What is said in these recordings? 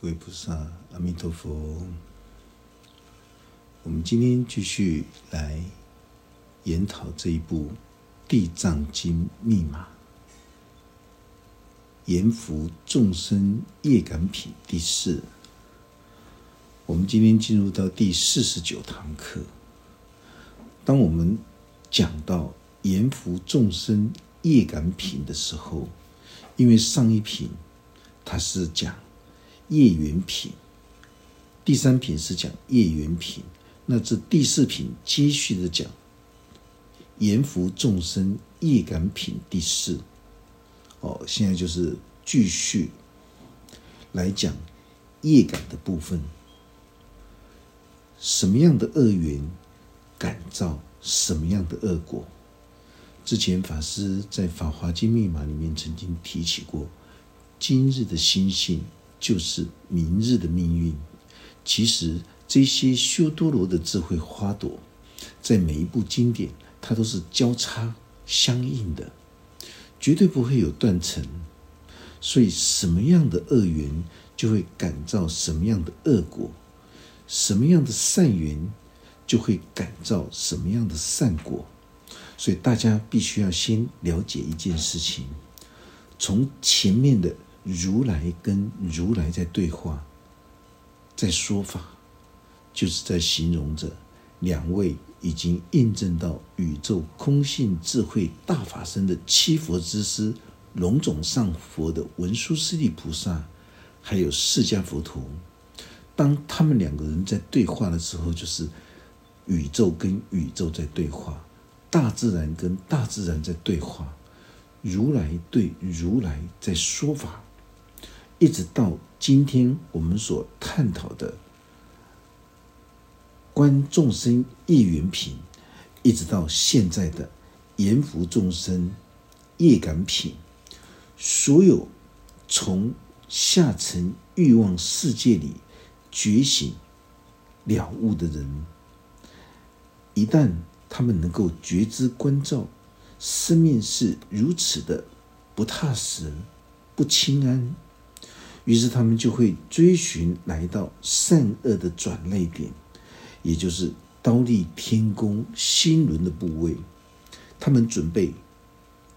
各位菩萨，阿弥陀佛。我们今天继续来研讨这一部《地藏经》密码，严福众生业感品第四。我们今天进入到第四十九堂课。当我们讲到严福众生业感品的时候，因为上一品它是讲。业缘品，第三品是讲业缘品，那这第四品接续的讲延福众生业感品第四。哦，现在就是继续来讲业感的部分。什么样的恶缘感召什么样的恶果？之前法师在《法华经密码》里面曾经提起过，今日的心性。就是明日的命运。其实这些修多罗的智慧花朵，在每一部经典，它都是交叉相应的，绝对不会有断层。所以，什么样的恶缘，就会感召什么样的恶果；什么样的善缘，就会感召什么样的善果。所以，大家必须要先了解一件事情，从前面的。如来跟如来在对话，在说法，就是在形容着两位已经印证到宇宙空性智慧大法身的七佛之师龙种上佛的文殊师利菩萨，还有释迦佛陀。当他们两个人在对话的时候，就是宇宙跟宇宙在对话，大自然跟大自然在对话，如来对如来在说法。一直到今天，我们所探讨的观众生业缘品，一直到现在的严福众生业感品，所有从下层欲望世界里觉醒了悟的人，一旦他们能够觉知关照，生命是如此的不踏实、不清安。于是他们就会追寻来到善恶的转类点，也就是刀立天宫心轮的部位。他们准备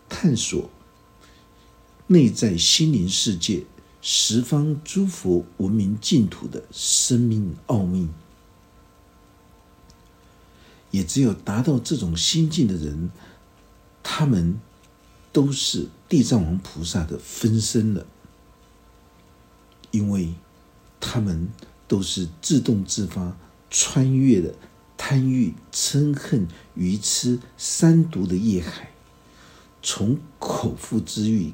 探索内在心灵世界十方诸佛文明净土的生命奥秘。也只有达到这种心境的人，他们都是地藏王菩萨的分身了。因为他们都是自动自发穿越了贪欲、嗔恨、愚痴三毒的业海，从口腹之欲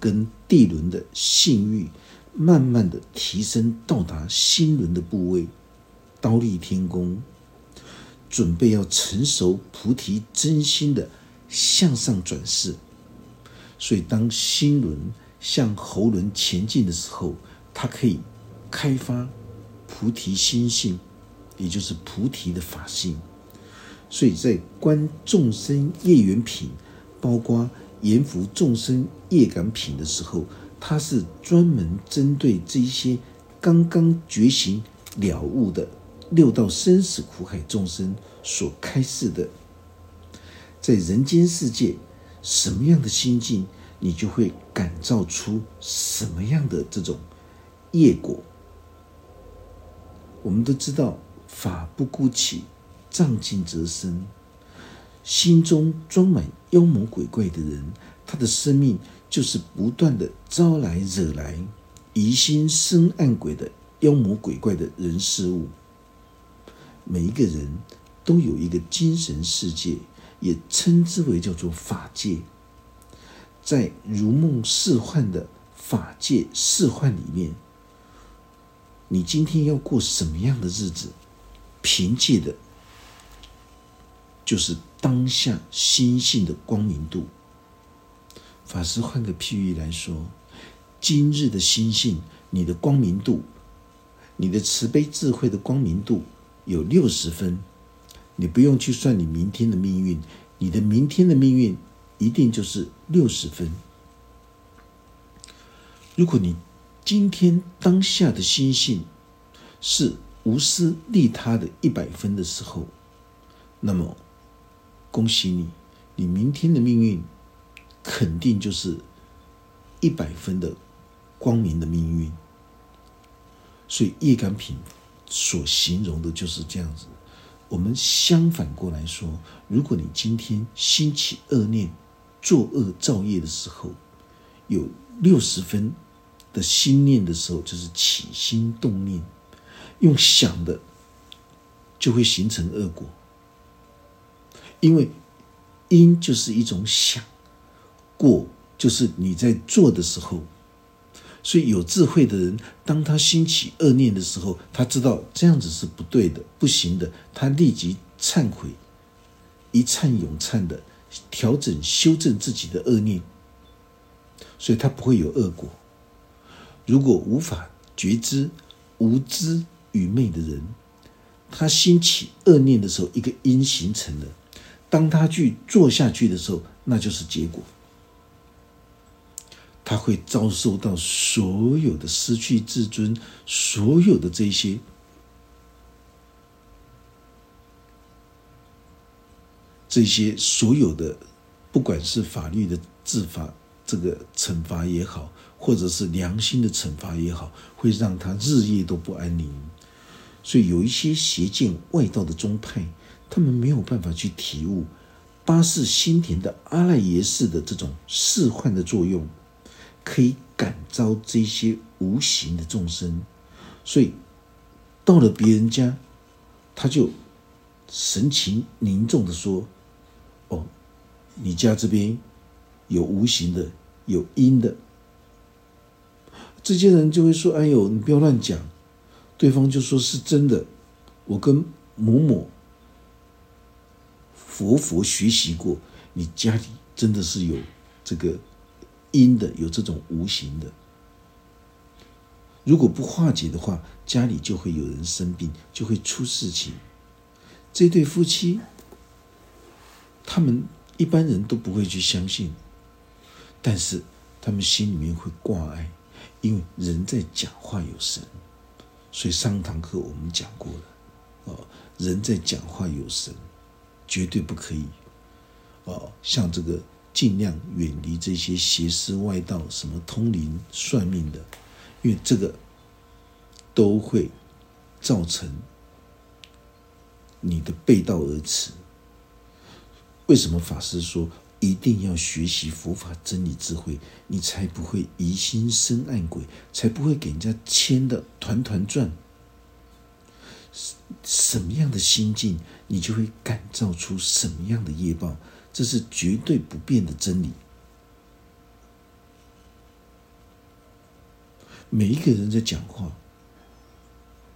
跟地轮的性欲，慢慢的提升到达心轮的部位，刀立天宫，准备要成熟菩提真心的向上转世。所以，当心轮向喉轮前进的时候，它可以开发菩提心性，也就是菩提的法性。所以在观众生业缘品，包括严福众生业感品的时候，它是专门针对这些刚刚觉醒了悟的六道生死苦海众生所开示的。在人间世界，什么样的心境，你就会感召出什么样的这种。业果，我们都知道，法不孤起，障尽则生。心中装满妖魔鬼怪的人，他的生命就是不断的招来惹来疑心生暗鬼的妖魔鬼怪的人事物。每一个人都有一个精神世界，也称之为叫做法界。在如梦似幻的法界似幻里面。你今天要过什么样的日子？凭借的，就是当下心性的光明度。法师换个譬喻来说，今日的心性，你的光明度，你的慈悲智慧的光明度有六十分，你不用去算你明天的命运，你的明天的命运一定就是六十分。如果你今天当下的心性是无私利他的一百分的时候，那么恭喜你，你明天的命运肯定就是一百分的光明的命运。所以业感品所形容的就是这样子。我们相反过来说，如果你今天兴起恶念、作恶造业的时候，有六十分的心念的时候，就是起心动念，用想的就会形成恶果。因为因就是一种想，果就是你在做的时候。所以有智慧的人，当他兴起恶念的时候，他知道这样子是不对的、不行的，他立即忏悔，一忏永忏的调整、修正自己的恶念，所以他不会有恶果。如果无法觉知、无知、愚昧的人，他兴起恶念的时候，一个因形成了，当他去做下去的时候，那就是结果。他会遭受到所有的失去自尊，所有的这些，这些所有的，不管是法律的治罚，这个惩罚也好，或者是良心的惩罚也好，会让他日夜都不安宁。所以有一些邪见外道的宗派，他们没有办法去体悟八世心田的阿赖耶识的这种示幻的作用。可以感召这些无形的众生，所以到了别人家，他就神情凝重的说：“哦，你家这边有无形的，有阴的。”这些人就会说：“哎呦，你不要乱讲。”对方就说是真的，我跟某某佛佛学习过，你家里真的是有这个。阴的有这种无形的，如果不化解的话，家里就会有人生病，就会出事情。这对夫妻，他们一般人都不会去相信，但是他们心里面会挂碍，因为人在讲话有神，所以上堂课我们讲过了，哦，人在讲话有神，绝对不可以，哦，像这个。尽量远离这些邪思外道，什么通灵算命的，因为这个都会造成你的背道而驰。为什么法师说一定要学习佛法真理智慧，你才不会疑心生暗鬼，才不会给人家牵的团团转？什么样的心境，你就会感召出什么样的业报。这是绝对不变的真理。每一个人在讲话，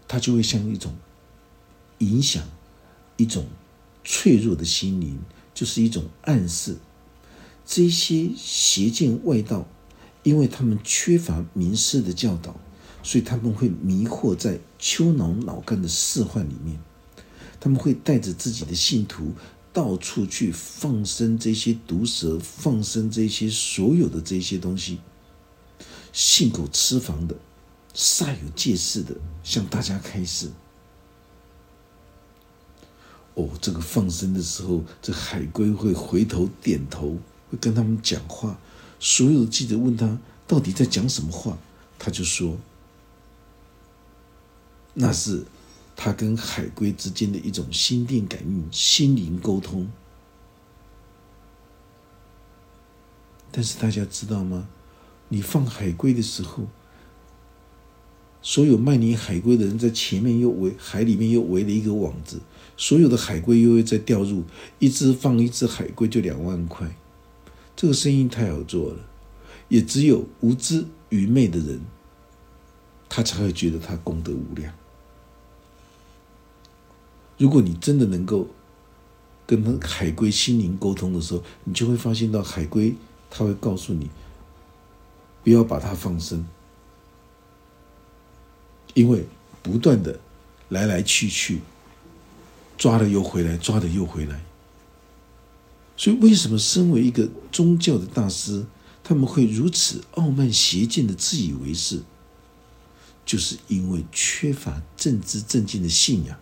他就会像一种影响，一种脆弱的心灵，就是一种暗示。这些邪见外道，因为他们缺乏名师的教导，所以他们会迷惑在丘脑脑干的示幻里面，他们会带着自己的信徒。到处去放生这些毒蛇，放生这些所有的这些东西，信口雌黄的，煞有介事的向大家开示。哦，这个放生的时候，这海龟会回头点头，会跟他们讲话。所有的记者问他到底在讲什么话，他就说：“那是。”他跟海龟之间的一种心电感应、心灵沟通，但是大家知道吗？你放海龟的时候，所有卖你海龟的人在前面又围海里面又围了一个网子，所有的海龟又会再掉入，一只放一只海龟就两万块，这个生意太好做了，也只有无知愚昧的人，他才会觉得他功德无量。如果你真的能够跟海龟心灵沟通的时候，你就会发现到海龟，他会告诉你，不要把它放生，因为不断的来来去去，抓了又回来，抓了又回来。所以，为什么身为一个宗教的大师，他们会如此傲慢邪见的自以为是？就是因为缺乏正知正见的信仰，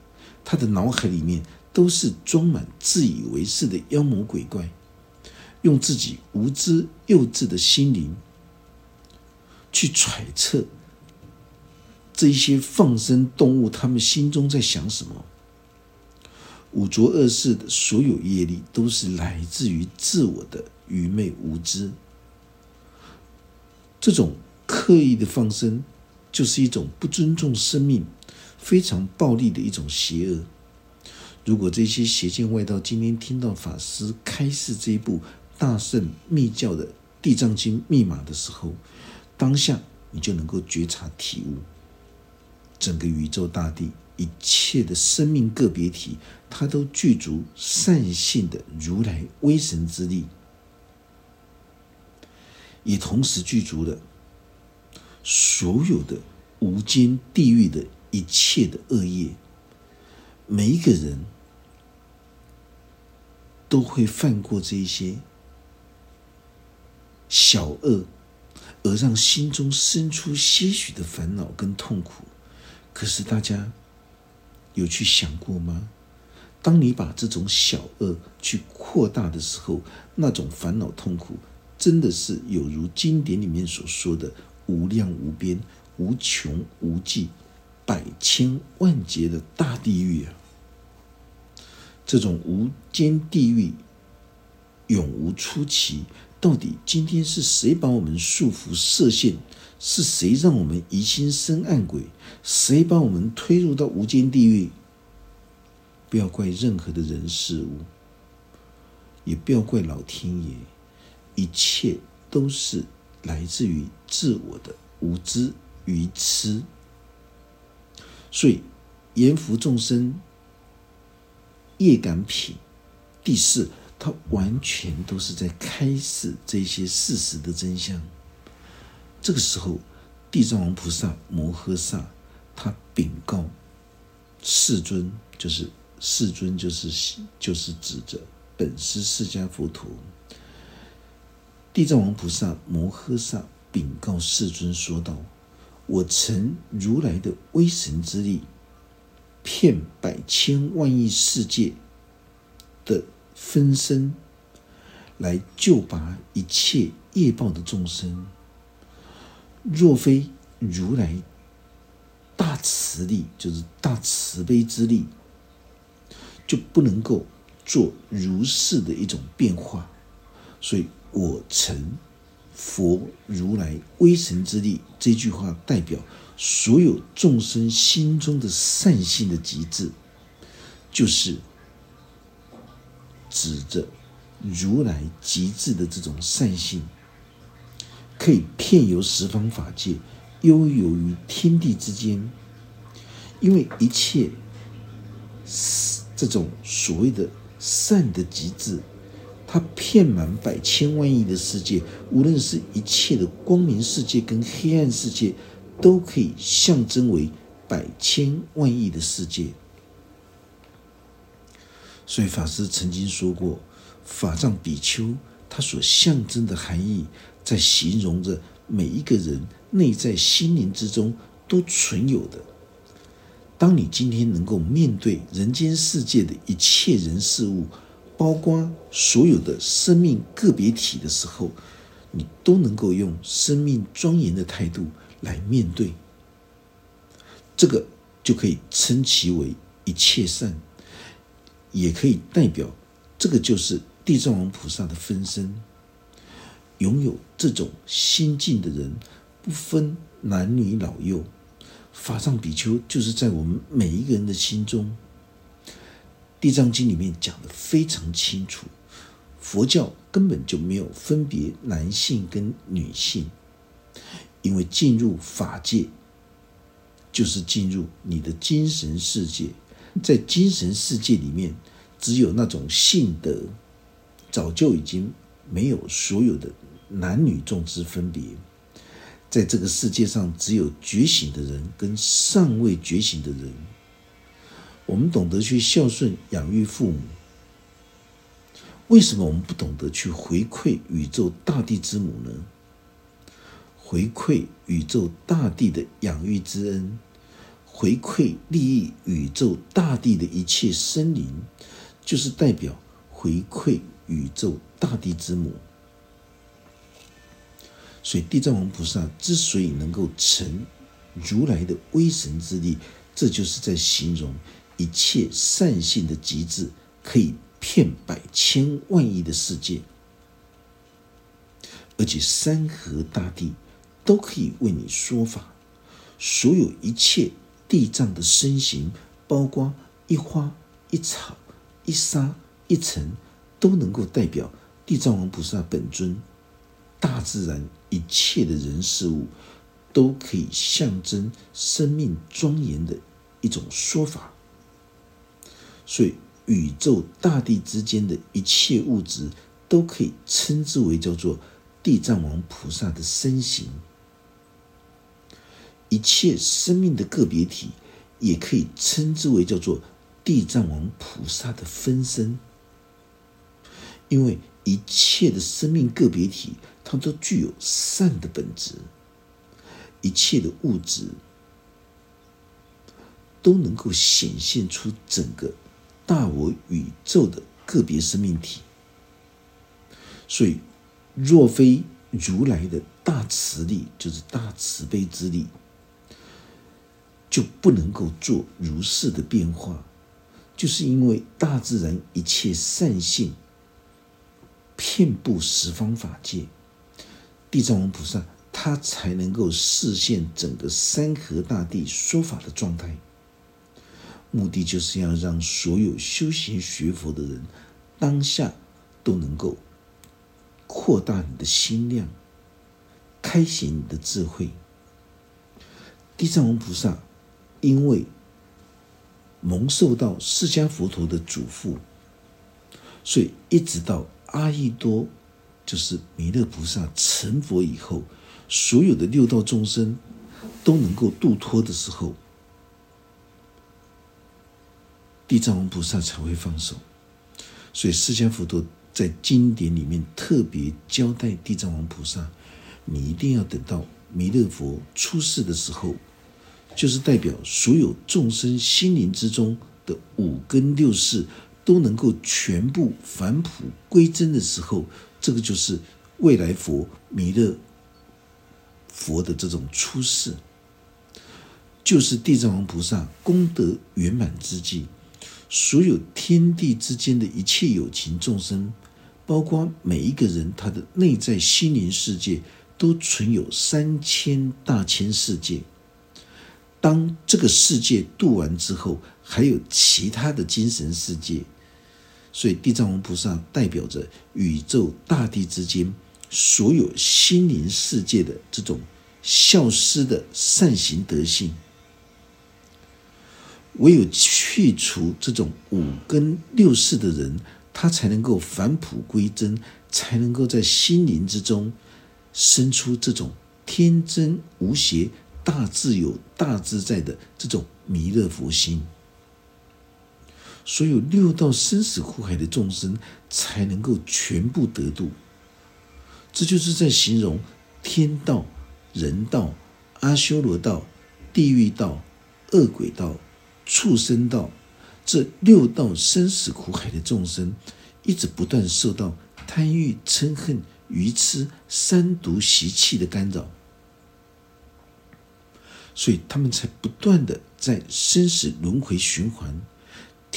他的脑海里面都是装满自以为是的妖魔鬼怪，用自己无知幼稚的心灵去揣测这一些放生动物，他们心中在想什么。五浊恶世的所有业力，都是来自于自我的愚昧无知。这种刻意的放生，就是一种不尊重生命、非常暴力的一种邪恶。如果这些邪见外道今天听到法师开示这一部大圣密教的《地藏经》密码的时候，当下你就能够觉察体悟，整个宇宙大地一切的生命个别体。他都具足善性的如来威神之力，也同时具足了所有的无间地狱的一切的恶业。每一个人都会犯过这一些小恶，而让心中生出些许的烦恼跟痛苦。可是大家有去想过吗？当你把这种小恶去扩大的时候，那种烦恼痛苦，真的是有如经典里面所说的无量无边、无穷无尽、百千万劫的大地狱啊！这种无间地狱永无出期，到底今天是谁把我们束缚设限？是谁让我们疑心生暗鬼？谁把我们推入到无间地狱？不要怪任何的人事物，也不要怪老天爷，一切都是来自于自我的无知愚痴。所以，阎浮众生业感品第四，它完全都是在开示这些事实的真相。这个时候，地藏王菩萨摩诃萨他禀告世尊，就是。世尊就是就是指着本师释迦佛陀，地藏王菩萨摩诃萨禀告世尊说道：“我曾如来的威神之力，骗百千万亿世界的分身，来救拔一切业报的众生。若非如来大慈力，就是大慈悲之力。”就不能够做如是的一种变化，所以我成佛如来威神之力这句话代表所有众生心中的善性的极致，就是指着如来极致的这种善性，可以遍游十方法界，悠游于天地之间，因为一切。这种所谓的善的极致，它遍满百千万亿的世界，无论是一切的光明世界跟黑暗世界，都可以象征为百千万亿的世界。所以法师曾经说过，法藏比丘他所象征的含义，在形容着每一个人内在心灵之中都存有的。当你今天能够面对人间世界的一切人事物，包括所有的生命个别体的时候，你都能够用生命庄严的态度来面对，这个就可以称其为一切善，也可以代表这个就是地藏王菩萨的分身。拥有这种心境的人，不分男女老幼。法藏比丘就是在我们每一个人的心中，《地藏经》里面讲的非常清楚，佛教根本就没有分别男性跟女性，因为进入法界就是进入你的精神世界，在精神世界里面，只有那种性德，早就已经没有所有的男女众之分别。在这个世界上，只有觉醒的人跟尚未觉醒的人。我们懂得去孝顺养育父母，为什么我们不懂得去回馈宇宙大地之母呢？回馈宇宙大地的养育之恩，回馈利益宇宙大地的一切生灵，就是代表回馈宇宙大地之母。所以地藏王菩萨之所以能够成如来的威神之力，这就是在形容一切善性的极致，可以骗百千万亿的世界。而且山河大地都可以为你说法，所有一切地藏的身形，包括一花一草一沙一尘，都能够代表地藏王菩萨本尊。大自然一切的人事物，都可以象征生命庄严的一种说法。所以宇宙大地之间的一切物质，都可以称之为叫做。地藏王菩萨的身形，一切生命的个别体，也可以称之为叫做地藏王菩萨的分身，因为一切的生命个别体，它都具有善的本质，一切的物质都能够显现出整个大我宇宙的个别生命体，所以。若非如来的大慈力，就是大慈悲之力，就不能够做如是的变化。就是因为大自然一切善性遍布十方法界，地藏王菩萨他才能够视现整个山河大地说法的状态。目的就是要让所有修行学佛的人当下都能够。扩大你的心量，开显你的智慧。地藏王菩萨因为蒙受到释迦佛陀的嘱咐，所以一直到阿逸多，就是弥勒菩萨成佛以后，所有的六道众生都能够度脱的时候，地藏王菩萨才会放手。所以释迦佛陀。在经典里面特别交代地藏王菩萨，你一定要等到弥勒佛出世的时候，就是代表所有众生心灵之中的五根六识都能够全部返璞归真的时候，这个就是未来佛弥勒佛的这种出世，就是地藏王菩萨功德圆满之际。所有天地之间的一切有情众生，包括每一个人，他的内在心灵世界都存有三千大千世界。当这个世界度完之后，还有其他的精神世界。所以，地藏王菩萨代表着宇宙大地之间所有心灵世界的这种消失的善行德性。唯有去除这种五根六识的人，他才能够返璞归真，才能够在心灵之中生出这种天真无邪、大自由、大自在的这种弥勒佛心。所有六道生死苦海的众生才能够全部得度。这就是在形容天道、人道、阿修罗道、地狱道、恶鬼道。畜生道，这六道生死苦海的众生，一直不断受到贪欲、嗔恨、愚痴三毒习气的干扰，所以他们才不断的在生死轮回循环。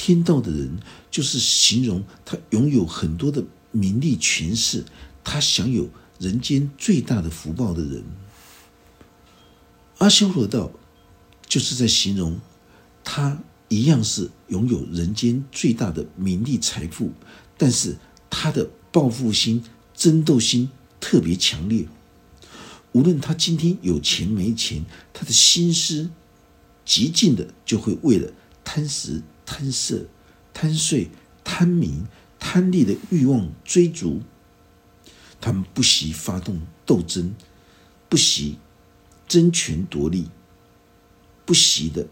天道的人，就是形容他拥有很多的名利权势，他享有人间最大的福报的人。阿修罗道，就是在形容。他一样是拥有人间最大的名利财富，但是他的报复心、争斗心特别强烈。无论他今天有钱没钱，他的心思极尽的就会为了贪食、贪色、贪睡、贪名、贪利的欲望追逐。他们不惜发动斗争，不惜争权夺利，不惜的。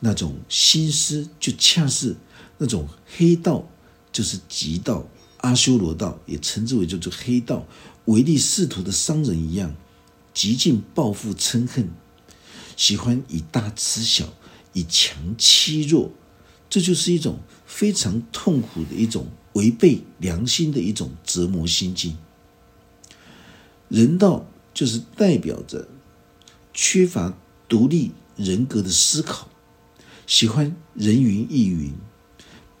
那种心思就恰是那种黑道，就是极道阿修罗道，也称之为叫做黑道，唯利是图的商人一样，极尽报复嗔恨，喜欢以大吃小，以强欺弱，这就是一种非常痛苦的一种违背良心的一种折磨心境。人道就是代表着缺乏独立人格的思考，喜欢人云亦云，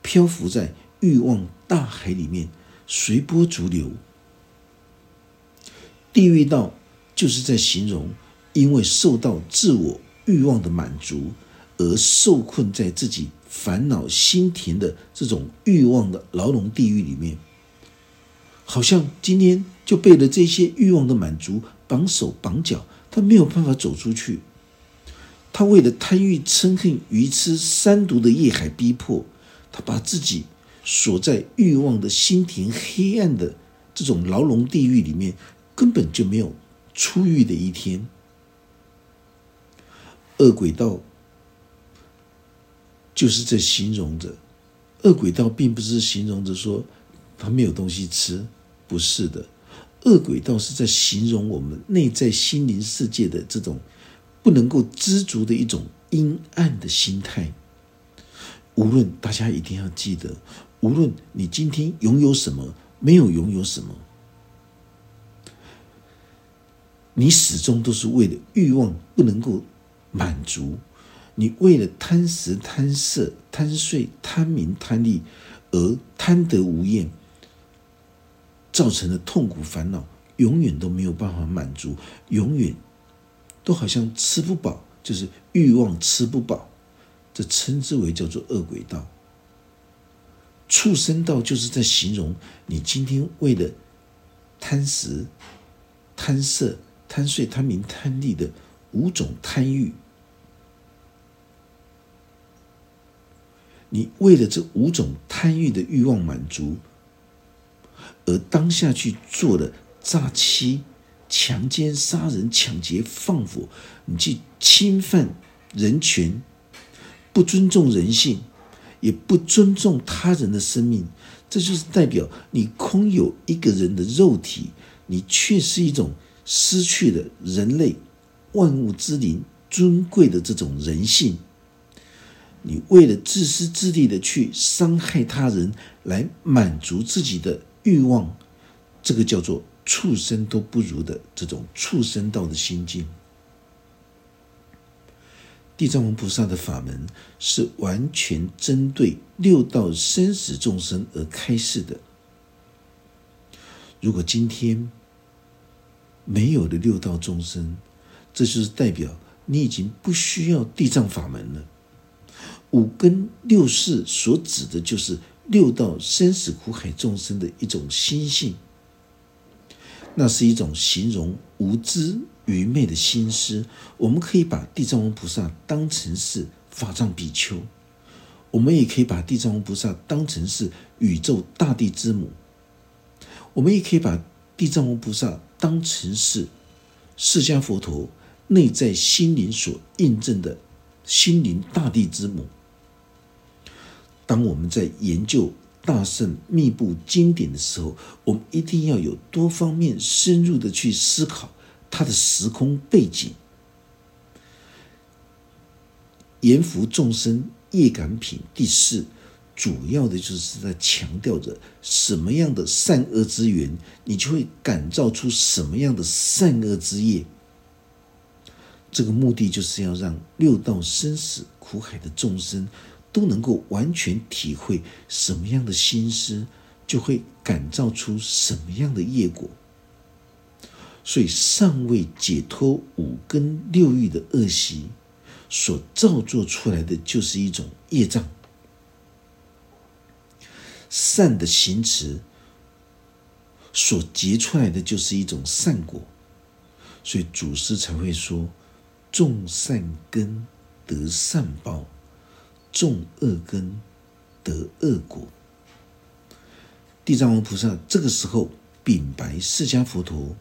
漂浮在欲望大海里面，随波逐流。地狱道就是在形容，因为受到自我欲望的满足而受困在自己烦恼心田的这种欲望的牢笼地狱里面，好像今天。就被了这些欲望的满足绑手绑脚，他没有办法走出去。他为了贪欲、嗔恨、愚痴三毒的业海逼迫，他把自己锁在欲望的心田黑暗的这种牢笼地狱里面，根本就没有出狱的一天。恶鬼道就是在形容着，恶鬼道并不是形容着说他没有东西吃，不是的。恶鬼道是在形容我们内在心灵世界的这种不能够知足的一种阴暗的心态。无论大家一定要记得，无论你今天拥有什么，没有拥有什么，你始终都是为了欲望不能够满足，你为了贪食、贪色、贪睡、贪名、贪利而贪得无厌。造成的痛苦烦恼，永远都没有办法满足，永远都好像吃不饱，就是欲望吃不饱，这称之为叫做恶鬼道。畜生道就是在形容你今天为了贪食、贪色、贪睡、贪名、贪利的五种贪欲，你为了这五种贪欲的欲望满足。而当下去做了诈欺、强奸、杀人、抢劫、放火，你去侵犯人权，不尊重人性，也不尊重他人的生命，这就是代表你空有一个人的肉体，你却是一种失去了人类万物之灵尊贵的这种人性。你为了自私自利的去伤害他人，来满足自己的。欲望，这个叫做畜生都不如的这种畜生道的心境。地藏王菩萨的法门是完全针对六道生死众生而开示的。如果今天没有了六道众生，这就是代表你已经不需要地藏法门了。五根六识所指的就是。六道生死苦海众生的一种心性，那是一种形容无知愚昧的心思。我们可以把地藏王菩萨当成是法藏比丘，我们也可以把地藏王菩萨当成是宇宙大地之母，我们也可以把地藏王菩萨当成是释迦佛陀内在心灵所印证的心灵大地之母。当我们在研究大圣密布经典的时候，我们一定要有多方面深入的去思考它的时空背景。阎浮众生业感品第四，主要的就是在强调着什么样的善恶之源，你就会感召出什么样的善恶之业。这个目的就是要让六道生死苦海的众生。都能够完全体会什么样的心思，就会感召出什么样的业果。所以，尚未解脱五根六欲的恶习，所造作出来的就是一种业障。善的行持所结出来的就是一种善果。所以，祖师才会说：“种善根得善报。”种恶根得恶果。地藏王菩萨这个时候禀白释迦佛陀，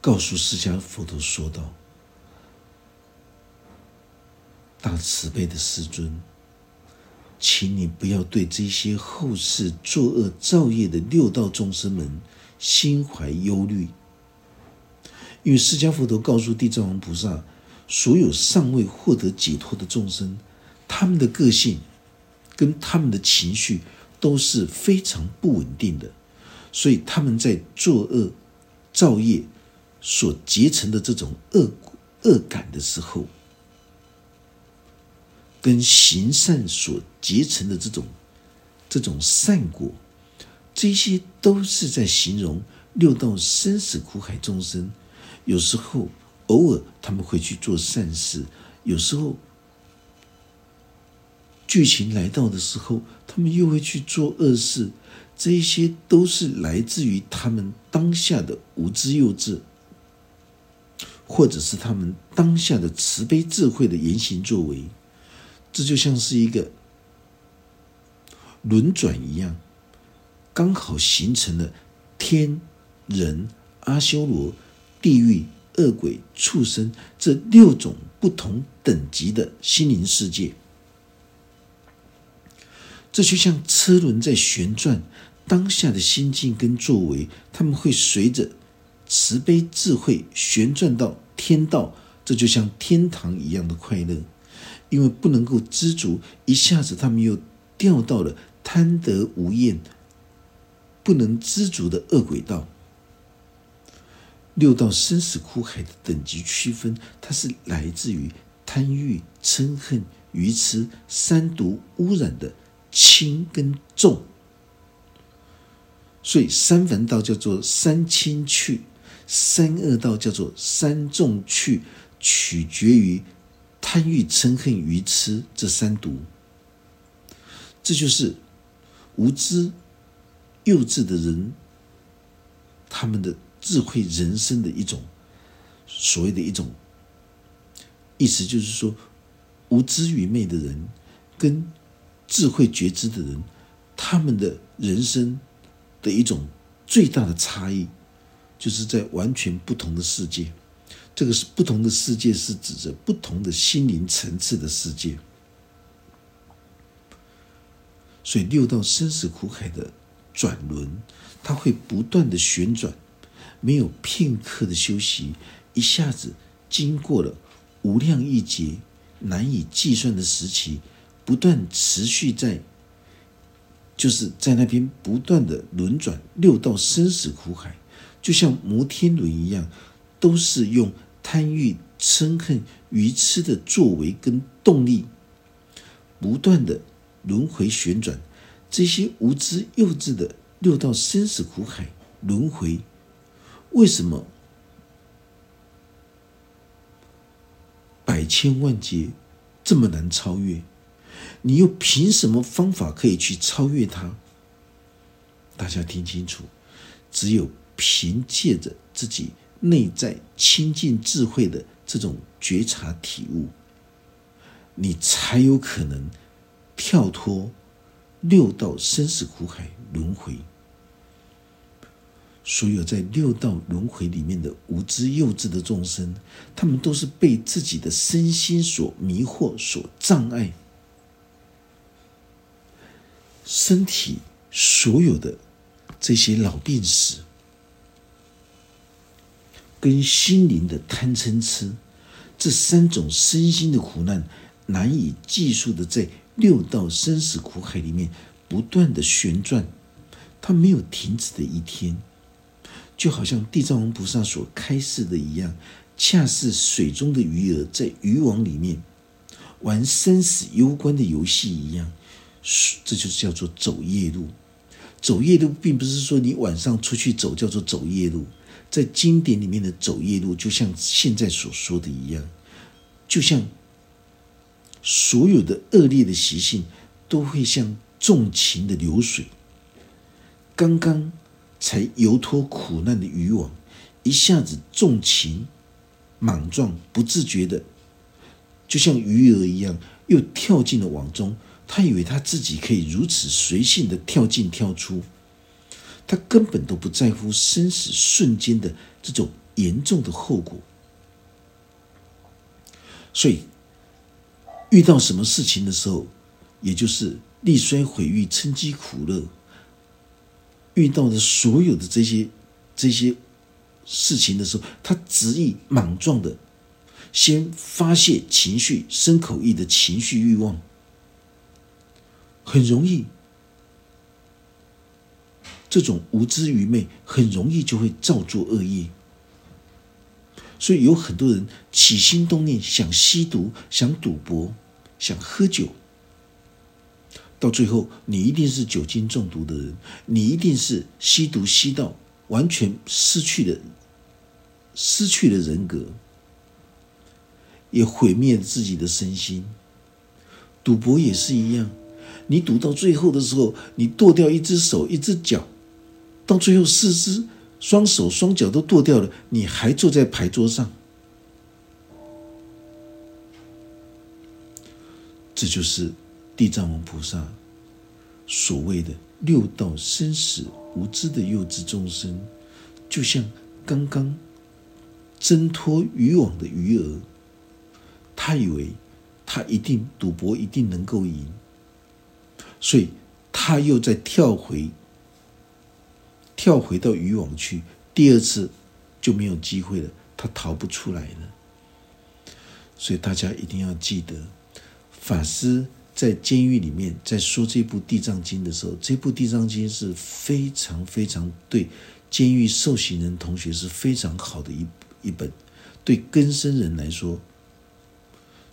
告诉释迦佛陀说道：“大慈悲的师尊，请你不要对这些后世作恶造业的六道众生们心怀忧虑。因为释迦佛陀告诉地藏王菩萨，所有尚未获得解脱的众生，他们的个性跟他们的情绪都是非常不稳定的，所以他们在作恶造业所结成的这种恶恶感的时候，跟行善所结成的这种这种善果，这些都是在形容六道生死苦海众生。有时候，偶尔他们会去做善事；有时候，剧情来到的时候，他们又会去做恶事。这些都是来自于他们当下的无知幼稚，或者是他们当下的慈悲智慧的言行作为。这就像是一个轮转一样，刚好形成了天人阿修罗。地狱、恶鬼、畜生这六种不同等级的心灵世界，这就像车轮在旋转，当下的心境跟作为，他们会随着慈悲智慧旋转到天道，这就像天堂一样的快乐。因为不能够知足，一下子他们又掉到了贪得无厌、不能知足的恶鬼道。六道生死苦海的等级区分，它是来自于贪欲、嗔恨、愚痴三毒污染的轻跟重。所以三凡道叫做三轻去，三恶道叫做三重去，取决于贪欲、嗔恨、愚痴这三毒。这就是无知、幼稚的人，他们的。智慧人生的一种所谓的一种意思，就是说，无知愚昧的人跟智慧觉知的人，他们的人生的一种最大的差异，就是在完全不同的世界。这个是不同的世界，是指着不同的心灵层次的世界。所以，六道生死苦海的转轮，它会不断的旋转。没有片刻的休息，一下子经过了无量亿劫难以计算的时期，不断持续在，就是在那边不断的轮转六道生死苦海，就像摩天轮一样，都是用贪欲、嗔恨、愚痴的作为跟动力，不断的轮回旋转，这些无知幼稚的六道生死苦海轮回。为什么百千万劫这么难超越？你又凭什么方法可以去超越它？大家听清楚，只有凭借着自己内在清净智慧的这种觉察体悟，你才有可能跳脱六道生死苦海轮回。所有在六道轮回里面的无知幼稚的众生，他们都是被自己的身心所迷惑、所障碍，身体所有的这些老病死，跟心灵的贪嗔痴这三种身心的苦难，难以计数的在六道生死苦海里面不断的旋转，它没有停止的一天。就好像地藏王菩萨所开示的一样，恰似水中的鱼儿在渔网里面玩生死攸关的游戏一样，这就叫做走夜路。走夜路并不是说你晚上出去走叫做走夜路，在经典里面的走夜路，就像现在所说的一样，就像所有的恶劣的习性都会像纵情的流水，刚刚。才游脱苦难的渔网，一下子纵情、莽撞、不自觉的，就像鱼儿一样，又跳进了网中。他以为他自己可以如此随性的跳进跳出，他根本都不在乎生死瞬间的这种严重的后果。所以，遇到什么事情的时候，也就是力衰毁誉，趁机苦乐。遇到的所有的这些这些事情的时候，他执意莽撞的先发泄情绪、生口意的情绪欲望，很容易。这种无知愚昧，很容易就会造作恶业。所以有很多人起心动念想吸毒、想赌博、想喝酒，到最后你一定是酒精中毒的人，你一定是吸毒吸到完全失去了、失去了人格，也毁灭了自己的身心。赌博也是一样，你赌到最后的时候，你剁掉一只手、一只脚。到最后，四肢、双手、双脚都剁掉了，你还坐在牌桌上，这就是地藏王菩萨所谓的六道生死无知的幼稚众生，就像刚刚挣脱渔网的鱼儿，他以为他一定赌博一定能够赢，所以他又在跳回。跳回到渔网去，第二次就没有机会了，他逃不出来了。所以大家一定要记得，法师在监狱里面在说这部《地藏经》的时候，这部《地藏经》是非常非常对监狱受刑人同学是非常好的一一本，对根生人来说，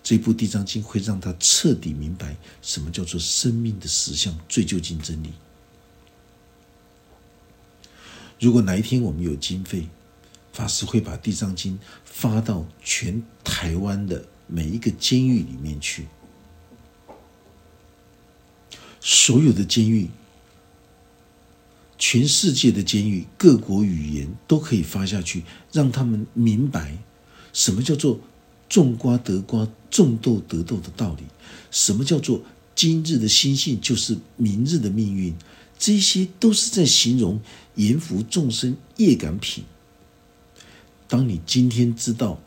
这部《地藏经》会让他彻底明白什么叫做生命的实相、最究竟真理。如果哪一天我们有经费，法师会把《地藏经》发到全台湾的每一个监狱里面去，所有的监狱，全世界的监狱，各国语言都可以发下去，让他们明白什么叫做种瓜得瓜，种豆得豆的道理，什么叫做今日的心性就是明日的命运。这些都是在形容阎浮众生业感品。当你今天知道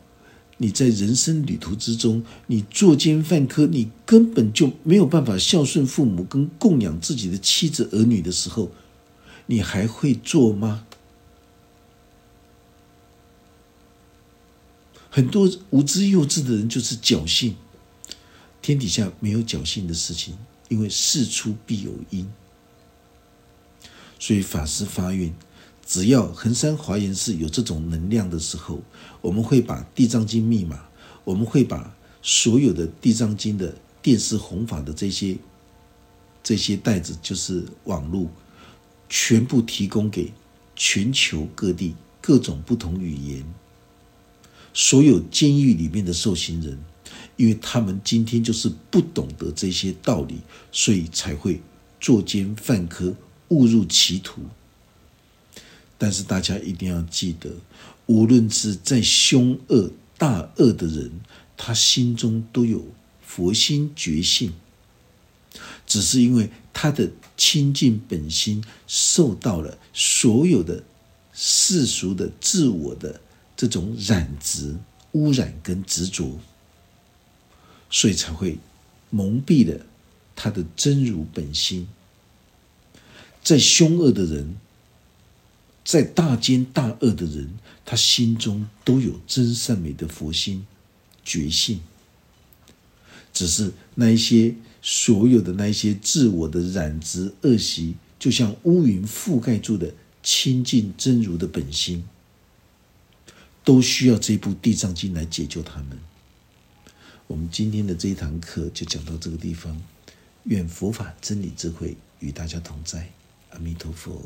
你在人生旅途之中，你作奸犯科，你根本就没有办法孝顺父母跟供养自己的妻子儿女的时候，你还会做吗？很多无知幼稚的人就是侥幸，天底下没有侥幸的事情，因为事出必有因。所以法师发愿，只要恒山华严寺有这种能量的时候，我们会把《地藏经》密码，我们会把所有的《地藏经》的电视弘法的这些这些袋子，就是网络，全部提供给全球各地各种不同语言所有监狱里面的受刑人，因为他们今天就是不懂得这些道理，所以才会作奸犯科。误入歧途，但是大家一定要记得，无论是再凶恶大恶的人，他心中都有佛心觉性，只是因为他的清净本心受到了所有的世俗的自我的这种染执、污染跟执着，所以才会蒙蔽了他的真如本心。再凶恶的人，在大奸大恶的人，他心中都有真善美的佛心觉性。只是那一些所有的那一些自我的染执恶习，就像乌云覆盖住的清净真如的本心，都需要这部《地藏经》来解救他们。我们今天的这一堂课就讲到这个地方，愿佛法真理智慧与大家同在。阿弥陀佛。